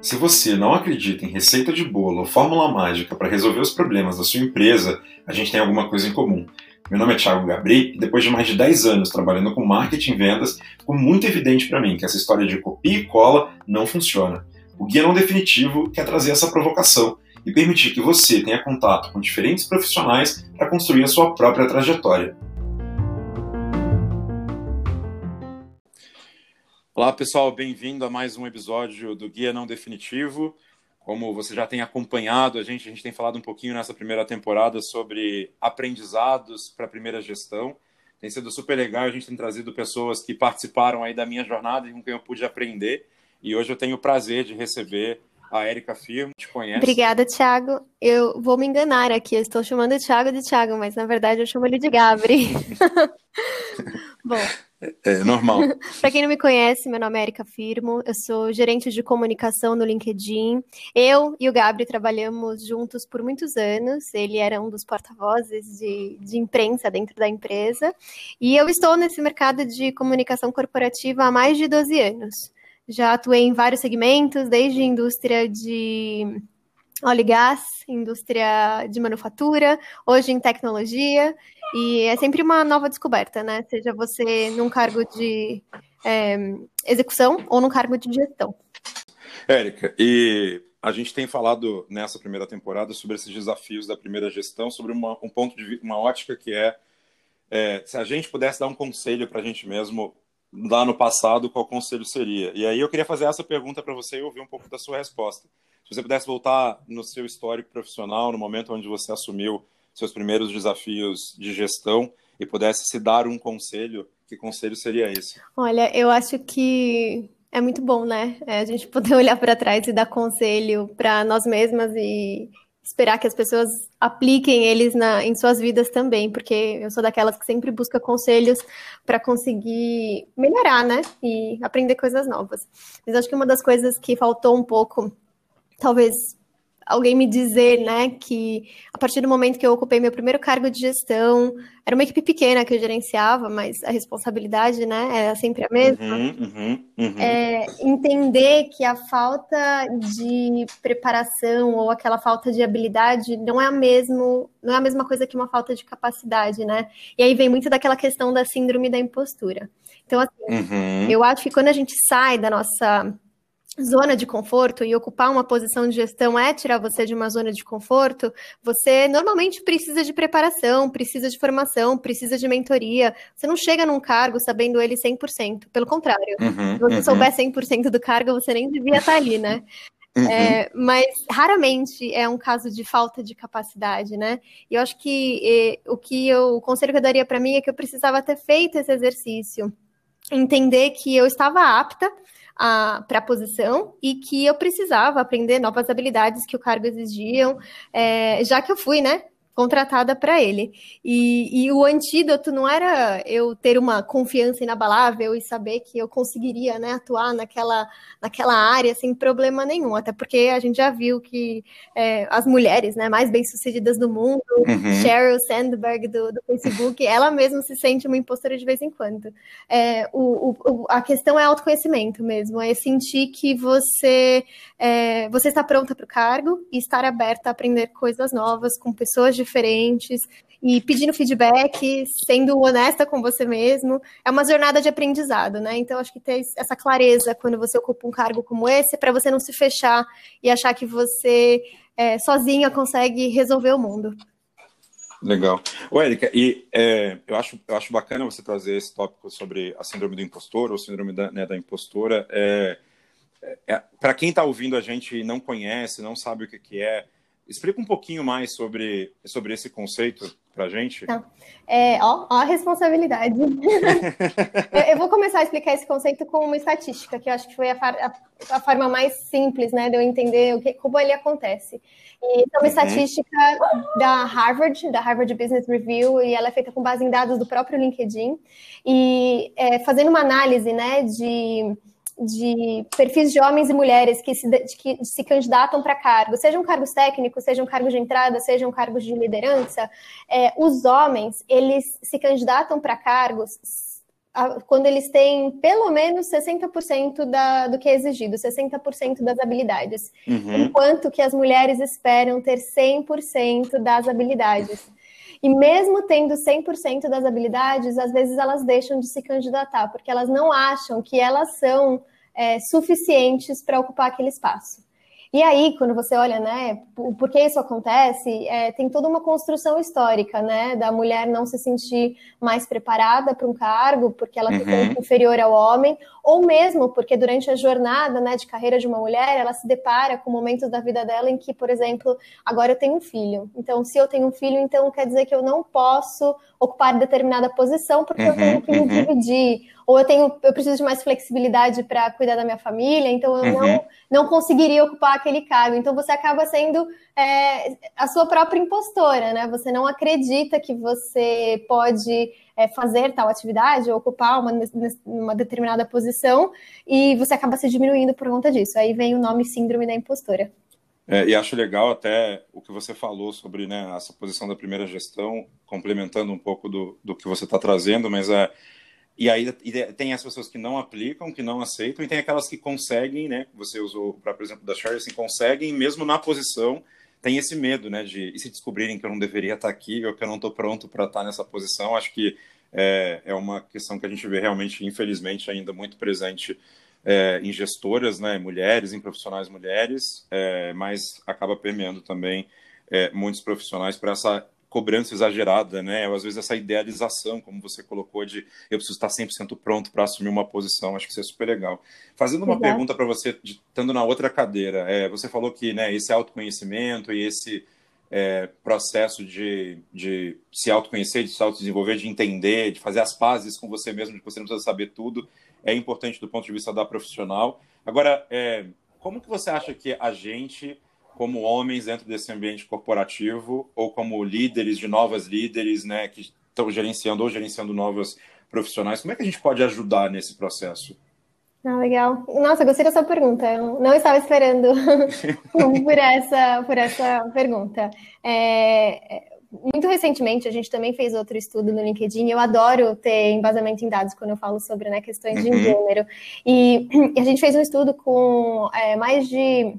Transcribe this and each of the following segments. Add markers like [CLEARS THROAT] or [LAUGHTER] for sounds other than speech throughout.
Se você não acredita em receita de bolo ou fórmula mágica para resolver os problemas da sua empresa, a gente tem alguma coisa em comum. Meu nome é Thiago Gabri e depois de mais de 10 anos trabalhando com marketing e vendas, ficou muito evidente para mim que essa história de copia e cola não funciona. O Guia Não Definitivo quer trazer essa provocação e permitir que você tenha contato com diferentes profissionais para construir a sua própria trajetória. Olá pessoal, bem-vindo a mais um episódio do Guia Não Definitivo. Como você já tem acompanhado a gente, a gente tem falado um pouquinho nessa primeira temporada sobre aprendizados para a primeira gestão. Tem sido super legal, a gente tem trazido pessoas que participaram aí da minha jornada e com quem eu pude aprender. E hoje eu tenho o prazer de receber a Érica Firmo, te conhece. Obrigada, Thiago. Eu vou me enganar aqui, eu estou chamando o Thiago de Thiago, mas na verdade eu chamo ele de Gabri. [LAUGHS] [LAUGHS] Bom, é normal. [LAUGHS] Para quem não me conhece, meu nome é Erika Firmo, eu sou gerente de comunicação no LinkedIn. Eu e o Gabri trabalhamos juntos por muitos anos, ele era um dos porta-vozes de, de imprensa dentro da empresa, e eu estou nesse mercado de comunicação corporativa há mais de 12 anos. Já atuei em vários segmentos, desde indústria de óleo e gás, indústria de manufatura, hoje em tecnologia, e é sempre uma nova descoberta, né? Seja você num cargo de é, execução ou num cargo de gestão. Érica, e a gente tem falado nessa primeira temporada sobre esses desafios da primeira gestão, sobre uma, um ponto de uma ótica que é, é se a gente pudesse dar um conselho para a gente mesmo lá no passado, qual conselho seria? E aí eu queria fazer essa pergunta para você e ouvir um pouco da sua resposta. Se você pudesse voltar no seu histórico profissional, no momento onde você assumiu seus primeiros desafios de gestão e pudesse se dar um conselho, que conselho seria esse? Olha, eu acho que é muito bom, né? É a gente [LAUGHS] poder olhar para trás e dar conselho para nós mesmas e esperar que as pessoas apliquem eles na, em suas vidas também, porque eu sou daquelas que sempre busca conselhos para conseguir melhorar, né? E aprender coisas novas. Mas acho que uma das coisas que faltou um pouco, talvez alguém me dizer, né, que a partir do momento que eu ocupei meu primeiro cargo de gestão, era uma equipe pequena que eu gerenciava, mas a responsabilidade, né, era sempre a mesma. Uhum, uhum, uhum. É, entender que a falta de preparação ou aquela falta de habilidade não é a mesmo, não é a mesma coisa que uma falta de capacidade, né? E aí vem muito daquela questão da síndrome da impostura. Então, assim, uhum. eu acho que quando a gente sai da nossa zona de conforto e ocupar uma posição de gestão é tirar você de uma zona de conforto, você normalmente precisa de preparação, precisa de formação, precisa de mentoria. Você não chega num cargo sabendo ele 100%. Pelo contrário, uhum, se você uhum. souber 100% do cargo, você nem devia estar ali, né? [LAUGHS] Uhum. É, mas raramente é um caso de falta de capacidade, né? E eu acho que e, o que eu, o conselho que eu daria para mim é que eu precisava ter feito esse exercício, entender que eu estava apta para a posição e que eu precisava aprender novas habilidades que o cargo exigiam, é, já que eu fui, né, contratada para ele. E, e, o antídoto não era eu ter uma confiança inabalável e saber que eu conseguiria né, atuar naquela, naquela área sem problema nenhum, até porque a gente já viu que é, as mulheres né, mais bem-sucedidas do mundo, uhum. Sheryl Sandberg do, do, Facebook, ela mesma se sente uma impostora de vez em quando. É, o, o, a questão é autoconhecimento mesmo, é sentir que você, é, você está pronta para o cargo e estar aberta a aprender coisas novas com pessoas diferentes e pedindo feedback, sendo honesta com você mesmo. É uma jornada de aprendizado, né? Então, acho que ter essa clareza quando você ocupa um cargo como esse, para você não se fechar e achar que você é, sozinha consegue resolver o mundo. Legal. Ô, Érica, e é, eu, acho, eu acho bacana você trazer esse tópico sobre a síndrome do impostor ou síndrome da, né, da impostora. É, é, Para quem está ouvindo a gente e não conhece, não sabe o que, que é, Explica um pouquinho mais sobre, sobre esse conceito para a gente. Tá. É, ó, ó, a responsabilidade. [LAUGHS] eu, eu, vou começar a explicar esse conceito com uma estatística, que eu acho que foi a, a, a forma mais simples né, de eu entender o que, como ele acontece. E é uma uhum. estatística da Harvard, da Harvard Business Review, e ela é feita com base em dados do próprio LinkedIn. E é, fazendo uma análise né, de de perfis de homens e mulheres que se, que se candidatam para cargos, sejam cargos técnicos, sejam cargos de entrada, sejam cargos de liderança, é, os homens, eles se candidatam para cargos quando eles têm pelo menos 60% da, do que é exigido, 60% das habilidades. Uhum. Enquanto que as mulheres esperam ter 100% das habilidades. E mesmo tendo 100% das habilidades, às vezes elas deixam de se candidatar, porque elas não acham que elas são é, suficientes para ocupar aquele espaço. E aí, quando você olha, né, por que isso acontece, é, tem toda uma construção histórica, né, da mulher não se sentir mais preparada para um cargo, porque ela uhum. tem inferior ao homem, ou mesmo porque durante a jornada, né, de carreira de uma mulher, ela se depara com momentos da vida dela em que, por exemplo, agora eu tenho um filho. Então, se eu tenho um filho, então quer dizer que eu não posso ocupar determinada posição porque uhum, eu tenho que me uhum. dividir ou eu tenho, eu preciso de mais flexibilidade para cuidar da minha família, então eu uhum. não, não conseguiria ocupar aquele cargo. Então você acaba sendo é, a sua própria impostora, né? Você não acredita que você pode é, fazer tal atividade ou ocupar uma, uma determinada posição e você acaba se diminuindo por conta disso. Aí vem o nome síndrome da impostora. É, e acho legal até o que você falou sobre né, essa posição da primeira gestão, complementando um pouco do, do que você está trazendo, mas é, e aí tem as pessoas que não aplicam, que não aceitam, e tem aquelas que conseguem, né? Você usou para por exemplo, da Sherry, assim, conseguem, mesmo na posição, tem esse medo, né? De se descobrirem que eu não deveria estar aqui, ou que eu não estou pronto para estar nessa posição. Acho que é, é uma questão que a gente vê realmente, infelizmente, ainda muito presente é, em gestoras, né? Mulheres, em profissionais mulheres, é, mas acaba permeando também é, muitos profissionais para essa cobrança exagerada, né? Ou às vezes essa idealização, como você colocou, de eu preciso estar 100% pronto para assumir uma posição. Acho que isso é super legal. Fazendo uma pergunta para você, estando na outra cadeira, é, você falou que né, esse autoconhecimento e esse é, processo de, de se autoconhecer, de se autodesenvolver, de entender, de fazer as pazes com você mesmo, de que você não precisa saber tudo, é importante do ponto de vista da profissional. Agora, é, como que você acha que a gente como homens dentro desse ambiente corporativo ou como líderes de novas líderes, né, que estão gerenciando ou gerenciando novas profissionais. Como é que a gente pode ajudar nesse processo? Ah, legal. Nossa, gostei dessa pergunta. Eu não estava esperando [LAUGHS] por, essa, por essa pergunta. É, muito recentemente, a gente também fez outro estudo no LinkedIn. Eu adoro ter embasamento em dados quando eu falo sobre né, questões de uhum. gênero. E, e, [CLEARS THROAT] a gente fez um estudo com é, mais de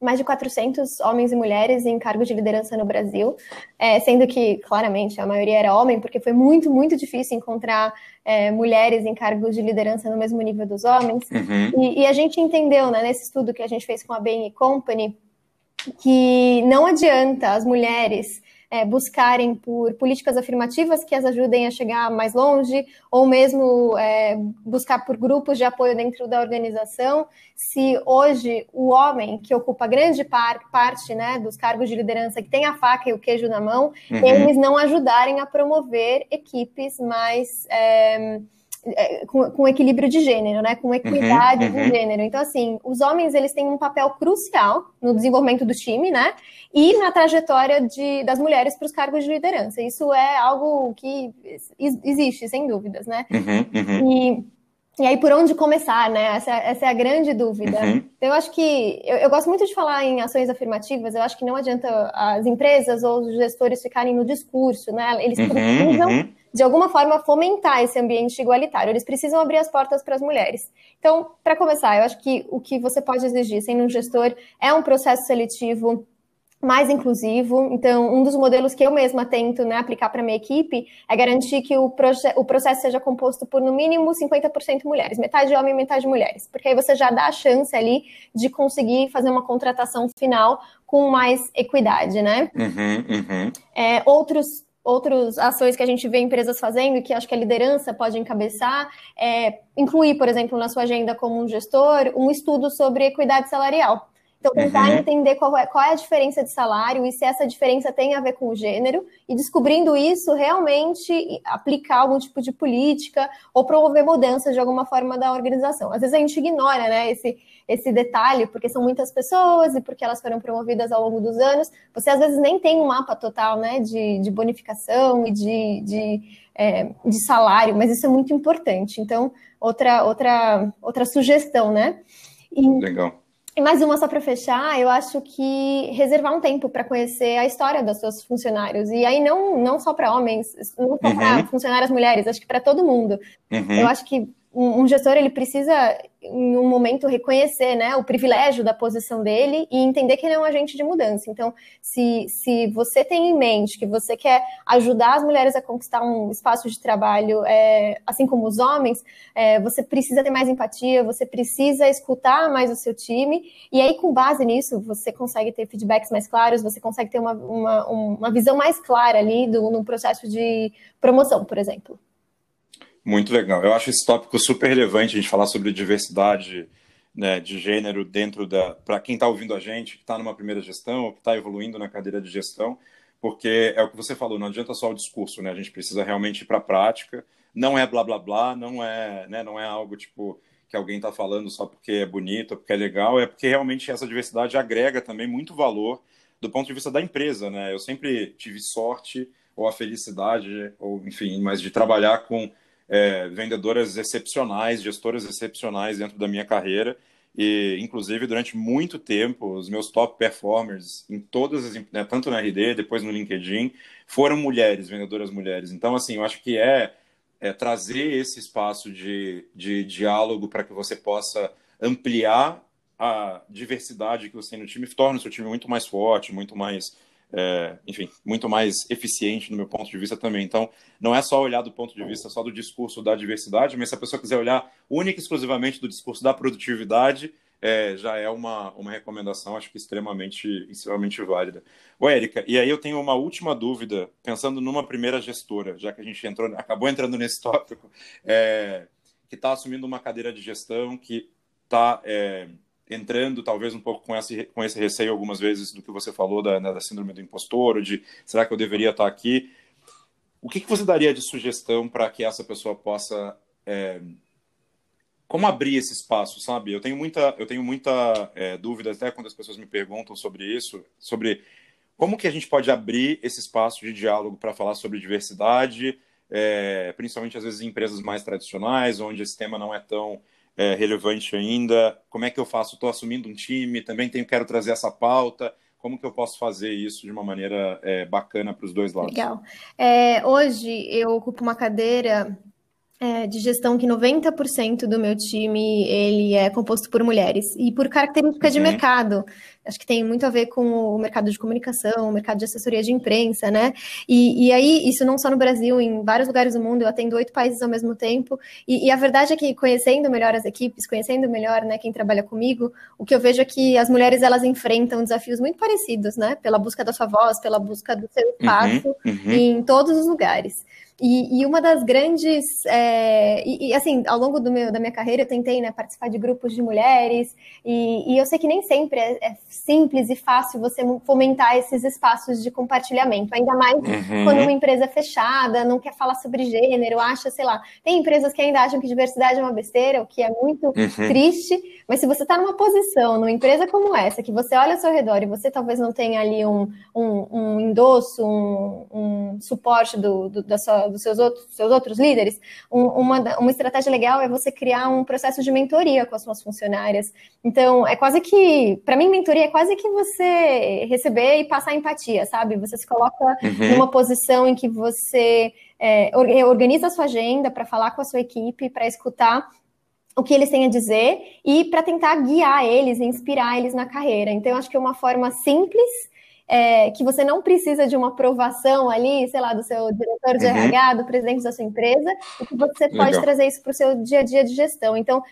mais de 400 homens e mulheres em cargos de liderança no Brasil, é, sendo que, claramente, a maioria era homem, porque foi muito, muito difícil encontrar é, mulheres em cargos de liderança no mesmo nível dos homens. Uhum. E, e, a gente entendeu, né, nesse estudo que a gente fez com a Bain Company, que não adianta as mulheres é, buscarem por políticas afirmativas que as ajudem a chegar mais longe, ou mesmo é, buscar por grupos de apoio dentro da organização, se hoje o homem que ocupa grande par parte né, dos cargos de liderança, que tem a faca e o queijo na mão, uhum. eles não ajudarem a promover equipes mais. É, com, com, equilíbrio de gênero, né? Com equidade uhum, uhum. de gênero. Então, assim, os homens eles têm um papel crucial no desenvolvimento do time, né? E na trajetória de, das mulheres para os cargos de liderança. Isso é algo que existe, sem dúvidas, né? Uhum, uhum, e, e aí, por onde começar, né? Essa, essa é a grande dúvida. Uhum. Eu acho que. Eu, eu, gosto muito de falar em ações afirmativas, eu acho que não adianta as empresas ou os gestores ficarem no discurso, né? Eles uhum, precisam uhum de alguma forma, fomentar esse ambiente igualitário. Eles precisam abrir as portas para as mulheres. Então, para começar, eu acho que o que você pode exigir sendo um gestor é um processo seletivo mais inclusivo. Então, um dos modelos que eu mesma tento né, aplicar para minha equipe é garantir que o, o processo seja composto por, no mínimo, 50% mulheres, metade homem e metade mulheres, porque aí você já dá a chance ali de conseguir fazer uma contratação final com mais equidade, né? Uhum, uhum. É, outros outras ações que a gente vê empresas fazendo e que acho que a liderança pode encabeçar, é incluir, por exemplo, na sua agenda como um gestor, um estudo sobre equidade salarial. Então, tentar uhum. entender qual é, qual é a diferença de salário e se essa diferença tem a ver com o gênero, e descobrindo isso, realmente aplicar algum tipo de política ou promover mudanças de alguma forma da organização. Às vezes a gente ignora né, esse, esse detalhe, porque são muitas pessoas e porque elas foram promovidas ao longo dos anos. Você às vezes nem tem um mapa total né, de, de bonificação e de, de, é, de salário, mas isso é muito importante. Então, outra, outra, outra sugestão, né? E, Legal E mais uma só para fechar, eu acho que reservar um tempo para conhecer a história dos seus funcionários. E aí não, não só para homens, não só uhum. para funcionárias mulheres, acho que para todo mundo. Uhum. Eu acho que um, gestor ele precisa em um momento reconhecer né, o privilégio da posição dele e entender que ele é um agente de mudança. Então, se, se você tem em mente que você quer ajudar as mulheres a conquistar um espaço de trabalho, é, assim como os homens, é, você precisa ter mais empatia, você precisa escutar mais o seu time, e aí, com base nisso, você consegue ter feedbacks mais claros, você consegue ter uma, uma, uma visão mais clara ali do, no processo de promoção, por exemplo. Muito legal. Eu acho esse tópico super relevante, a gente falar sobre diversidade né, de gênero dentro da. para quem está ouvindo a gente, que está numa primeira gestão, ou que está evoluindo na cadeira de gestão, porque é o que você falou, não adianta só o discurso, né? A gente precisa realmente ir para a prática. Não é blá blá blá, não é, né, não é algo tipo que alguém está falando só porque é bonito, porque é legal, é porque realmente essa diversidade agrega também muito valor do ponto de vista da empresa, né? Eu sempre tive sorte ou a felicidade, ou enfim, mas de trabalhar com é, vendedoras excepcionais, gestoras excepcionais dentro da minha carreira. E, inclusive, durante muito tempo, os meus top performers em todas as, né, tanto na RD, depois no LinkedIn, foram mulheres, vendedoras mulheres. Então, assim, eu acho que é, é trazer esse espaço de, de diálogo para que você possa ampliar a diversidade que você tem no time, torna o seu time muito mais forte, muito mais é, enfim, muito mais eficiente no meu ponto de vista também. Então, não é só olhar do ponto de vista só do discurso da diversidade, mas se a pessoa quiser olhar única e exclusivamente do discurso da produtividade, é, já é uma, uma recomendação, acho que extremamente, extremamente válida. Ô, Érica, e aí eu tenho uma última dúvida, pensando numa primeira gestora, já que a gente entrou, acabou entrando nesse [LAUGHS] tópico, é, que está assumindo uma cadeira de gestão, que está é, entrando talvez um pouco com esse, com esse receio algumas vezes do que você falou da, né, da síndrome do impostor, de será que eu deveria estar aqui? O que, que você daria de sugestão para que essa pessoa possa é, como abrir esse espaço, sabe? Eu tenho muita, eu tenho muita é, dúvida até quando as pessoas me perguntam sobre isso, sobre como que a gente pode abrir esse espaço de diálogo para falar sobre diversidade, é, principalmente às vezes em empresas mais tradicionais, onde esse tema não é tão é, relevante ainda? Como é que eu faço? Estou assumindo um time, também tenho, quero trazer essa pauta. Como que eu posso fazer isso de uma maneira é, bacana para os dois lados? Legal. É, hoje eu ocupo uma cadeira é, de gestão que 90% do meu time ele é composto por mulheres e por característica uhum. de mercado. Acho que tem muito a ver com o mercado de comunicação, o mercado de assessoria de imprensa, né? E, e aí, isso não só no Brasil, em vários lugares do mundo, eu atendo oito países ao mesmo tempo. E, e, a verdade é que, conhecendo melhor as equipes, conhecendo melhor né, quem trabalha comigo, o que eu vejo é que as mulheres elas enfrentam desafios muito parecidos, né? Pela busca da sua voz, pela busca do seu uhum, espaço uhum, uhum. em todos os lugares. E, e, uma das grandes. É, e, e, assim, ao longo do meu, da minha carreira, eu tentei né, participar de grupos de mulheres, e, e eu sei que nem sempre é, é, simples e fácil você fomentar esses espaços de compartilhamento, ainda mais uhum. quando uma empresa é fechada, não quer falar sobre gênero, acha, sei lá. Tem empresas que ainda acham que diversidade é uma besteira, o que é muito uhum. triste, mas se você está numa posição, numa empresa como essa, que você olha ao seu redor e você talvez não tenha ali um, um, um endosso, um, um suporte do, do, da sua dos seus outros, seus outros líderes, um, uma, uma estratégia legal é você criar um processo de mentoria com as suas funcionárias. Então, é quase que, para mim, mentoria é quase que você receber e passar empatia, sabe? Você se coloca uhum. numa posição em que você é, organiza a sua agenda para falar com a sua equipe, para escutar o que eles têm a dizer e para tentar guiar eles inspirar eles na carreira. Então, acho que é uma forma simples é, que você não precisa de uma aprovação ali, sei lá, do seu diretor de uhum. RH, do presidente da sua empresa, e que você Legal. pode trazer isso para o seu dia a dia de gestão. Então,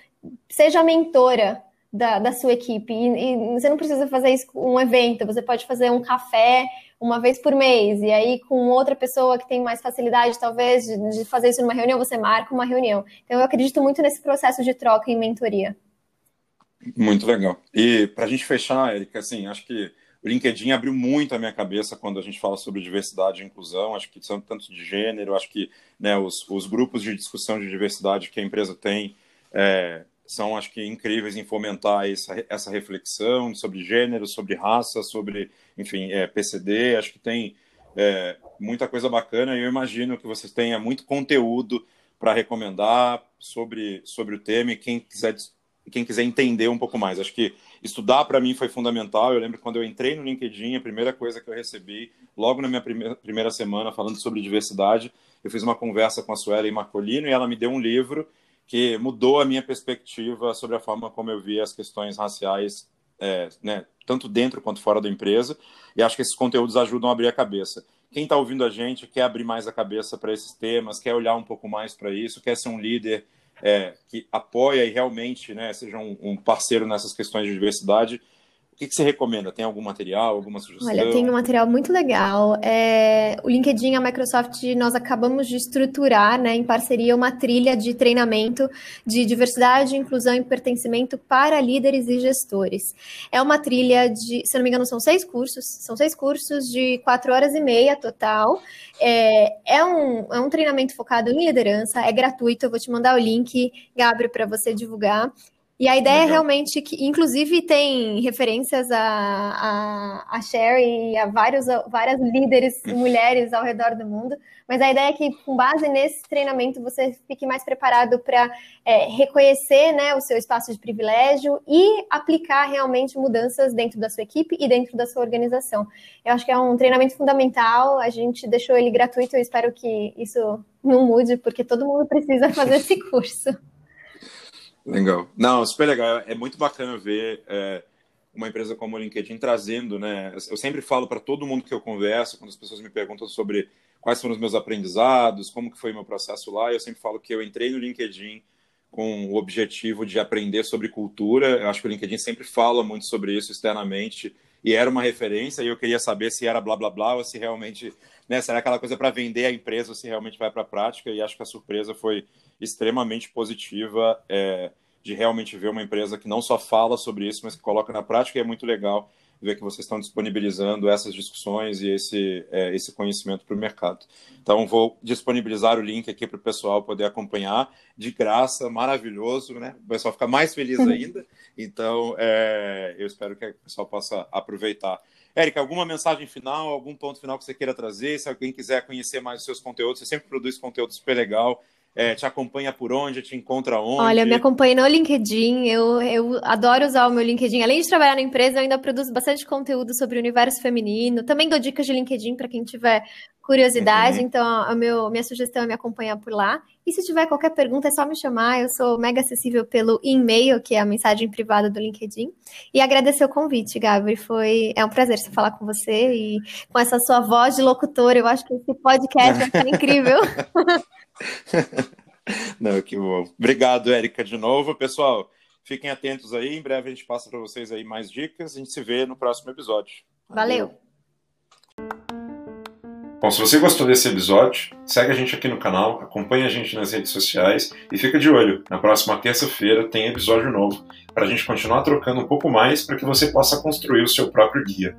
seja mentora da, da sua equipe. E, e, você não precisa fazer isso com um evento, você pode fazer um café uma vez por mês, e aí com outra pessoa que tem mais facilidade, talvez, de, de fazer isso numa reunião, você marca uma reunião. Então, eu acredito muito nesse processo de troca e mentoria. Muito legal. E para a gente fechar, Erika, assim, acho que LinkedIn abriu muito a minha cabeça quando a gente fala sobre diversidade e inclusão. Acho que são tanto de gênero, acho que né, os, os grupos de discussão de diversidade que a empresa tem é, são, acho que, incríveis em fomentar essa, essa reflexão sobre gênero, sobre raça, sobre, enfim, é, PCD. Acho que tem é, muita coisa bacana e eu imagino que vocês tenham muito conteúdo para recomendar sobre, sobre o tema e quem quiser quem quiser entender um pouco mais. Acho que estudar para mim foi fundamental. Eu lembro quando eu entrei no LinkedIn, a primeira coisa que eu recebi, logo na minha primeira, primeira semana, falando sobre diversidade, eu fiz uma conversa com a Sueli Marcolino e ela me deu um livro que mudou a minha perspectiva sobre a forma como eu via as questões raciais, é, né, tanto dentro quanto fora da empresa. E acho que esses conteúdos ajudam a abrir a cabeça. Quem está ouvindo a gente quer abrir mais a cabeça para esses temas, quer olhar um pouco mais para isso, quer ser um líder é, que apoia e realmente né, seja um, um parceiro nessas questões de diversidade que, que você recomenda? Tem algum material, alguma sugestão? Olha, tem um material muito legal. É, o LinkedIn, a Microsoft, nós acabamos de estruturar, né, em parceria, uma trilha de treinamento de diversidade, inclusão e pertencimento para líderes e gestores. É uma trilha de, se não me engano, são seis cursos, são seis cursos de quatro horas e meia total. É, é, um, é um treinamento focado em liderança, é gratuito, eu vou te mandar o link, Gabriel, para você divulgar. E a ideia é Legal. é realmente que, inclusive, tem referências a, a, a Cher e a vários, várias líderes mulheres ao redor do mundo. Mas a ideia é que, com base nesse treinamento, você fique mais preparado para é, reconhecer né, o seu espaço de privilégio e aplicar realmente mudanças dentro da sua equipe e dentro da sua organização. Eu acho que é um treinamento fundamental. A gente deixou ele gratuito. Eu espero que isso não mude, porque todo mundo precisa fazer esse curso. Legal. Não, super legal. É muito bacana ver é, uma empresa como o LinkedIn trazendo, né? Eu sempre falo para todo mundo que eu converso, quando as pessoas me perguntam sobre quais foram os meus aprendizados, como que foi meu processo lá, eu sempre falo que eu entrei no LinkedIn com o objetivo de aprender sobre cultura. Eu acho que o LinkedIn sempre fala muito sobre isso externamente e era uma referência e eu queria saber se era blá blá blá ou se realmente, né, será aquela coisa para vender a empresa ou se realmente vai para a prática e acho que a surpresa foi extremamente positiva é, de realmente ver uma empresa que não só fala sobre isso, mas que coloca na prática, e é muito legal ver que vocês estão disponibilizando essas discussões e esse, é, esse conhecimento para o mercado. Então, vou disponibilizar o link aqui para o pessoal poder acompanhar, de graça, maravilhoso, né? O pessoal fica mais feliz uhum. ainda. Então, é, eu espero que o pessoal possa aproveitar. Érica, alguma mensagem final, algum ponto final que você queira trazer? Se alguém quiser conhecer mais os seus conteúdos, você sempre produz conteúdo super legal é, te acompanha por onde, te encontra onde? Olha, me acompanha no LinkedIn, eu, eu adoro usar o meu LinkedIn. Além de trabalhar na empresa, eu ainda produzo bastante conteúdo sobre o universo feminino. Também dou dicas de LinkedIn para quem tiver curiosidade, uhum. então a meu, minha sugestão é me acompanhar por lá. E se tiver qualquer pergunta, é só me chamar. Eu sou mega acessível pelo e-mail, que é a mensagem privada do LinkedIn. E agradecer o convite, Gabi. Foi é um prazer falar com você e com essa sua voz de locutor. Eu acho que esse podcast vai ser incrível. [LAUGHS] Não, que bom. Obrigado, Érica, de novo. Pessoal, fiquem atentos aí. Em breve a gente passa para vocês aí mais dicas. A gente se vê no próximo episódio. Valeu. Valeu. Bom, se você gostou desse episódio, segue a gente aqui no canal, acompanhe a gente nas redes sociais e fica de olho. Na próxima terça-feira tem episódio novo para a gente continuar trocando um pouco mais para que você possa construir o seu próprio guia.